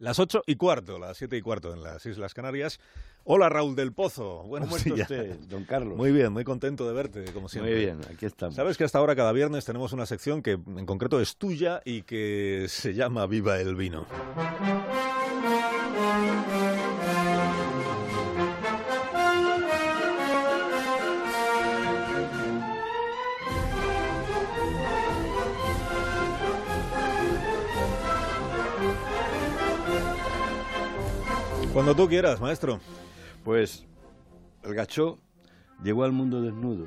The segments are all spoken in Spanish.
Las ocho y cuarto, las siete y cuarto en las Islas Canarias. Hola Raúl del Pozo. Bueno, ¿Cómo está usted, don Carlos? Muy bien, muy contento de verte, como siempre. Muy bien, aquí estamos. Sabes que hasta ahora cada viernes tenemos una sección que en concreto es tuya y que se llama Viva el Vino. Cuando tú quieras, maestro. Pues el gacho llegó al mundo desnudo.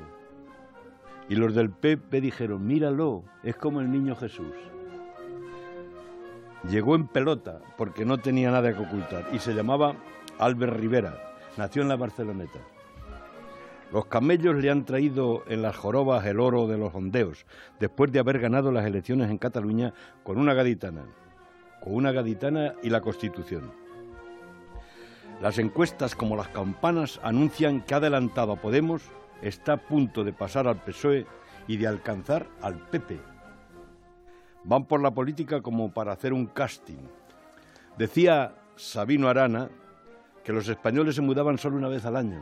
Y los del PP dijeron, míralo, es como el niño Jesús. Llegó en pelota, porque no tenía nada que ocultar, y se llamaba Albert Rivera. Nació en la Barceloneta. Los camellos le han traído en las jorobas el oro de los ondeos, después de haber ganado las elecciones en Cataluña con una gaditana. Con una gaditana y la Constitución. Las encuestas, como las campanas, anuncian que ha adelantado a Podemos, está a punto de pasar al PSOE y de alcanzar al PP. Van por la política como para hacer un casting. Decía Sabino Arana que los españoles se mudaban solo una vez al año.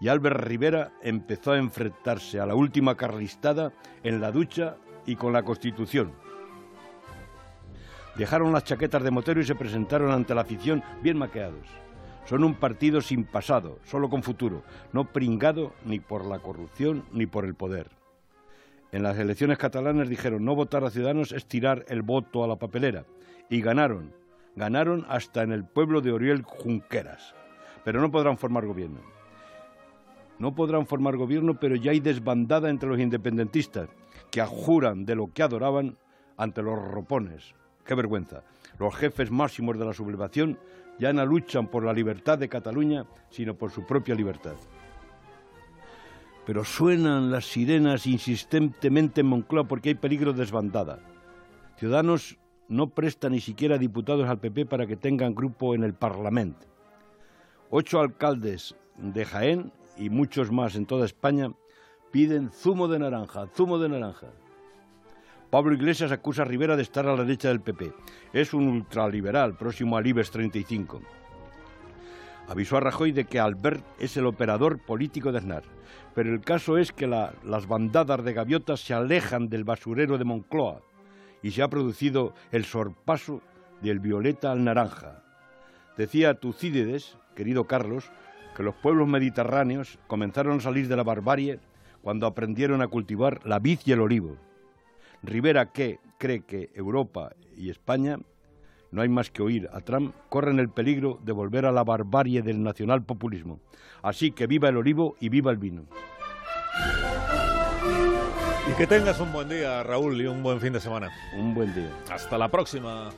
Y Albert Rivera empezó a enfrentarse a la última carlistada en la ducha y con la Constitución. Dejaron las chaquetas de motero y se presentaron ante la afición bien maqueados. Son un partido sin pasado, solo con futuro, no pringado ni por la corrupción ni por el poder. En las elecciones catalanas dijeron no votar a Ciudadanos es tirar el voto a la papelera. Y ganaron. Ganaron hasta en el pueblo de Oriel Junqueras. Pero no podrán formar gobierno. No podrán formar gobierno, pero ya hay desbandada entre los independentistas, que ajuran de lo que adoraban ante los ropones. ¡Qué vergüenza! Los jefes máximos de la sublevación ya no luchan por la libertad de Cataluña, sino por su propia libertad. Pero suenan las sirenas insistentemente en Moncloa porque hay peligro de desbandada. Ciudadanos no presta ni siquiera diputados al PP para que tengan grupo en el Parlamento. Ocho alcaldes de Jaén y muchos más en toda España piden zumo de naranja, zumo de naranja. Pablo Iglesias acusa a Rivera de estar a la derecha del PP. Es un ultraliberal, próximo al IBEX 35. Avisó a Rajoy de que Albert es el operador político de Aznar. Pero el caso es que las bandadas de gaviotas se alejan del basurero de Moncloa y se ha producido el sorpaso del violeta al naranja. Decía Tucídides, querido Carlos, que los pueblos mediterráneos comenzaron a salir de la barbarie cuando aprendieron a cultivar la vid y el olivo. Rivera, que cree que Europa y España, no hay más que oír a Trump, corren el peligro de volver a la barbarie del nacionalpopulismo. Así que viva el olivo y viva el vino. Y que tengas un buen día, Raúl, y un buen fin de semana. Un buen día. Hasta la próxima.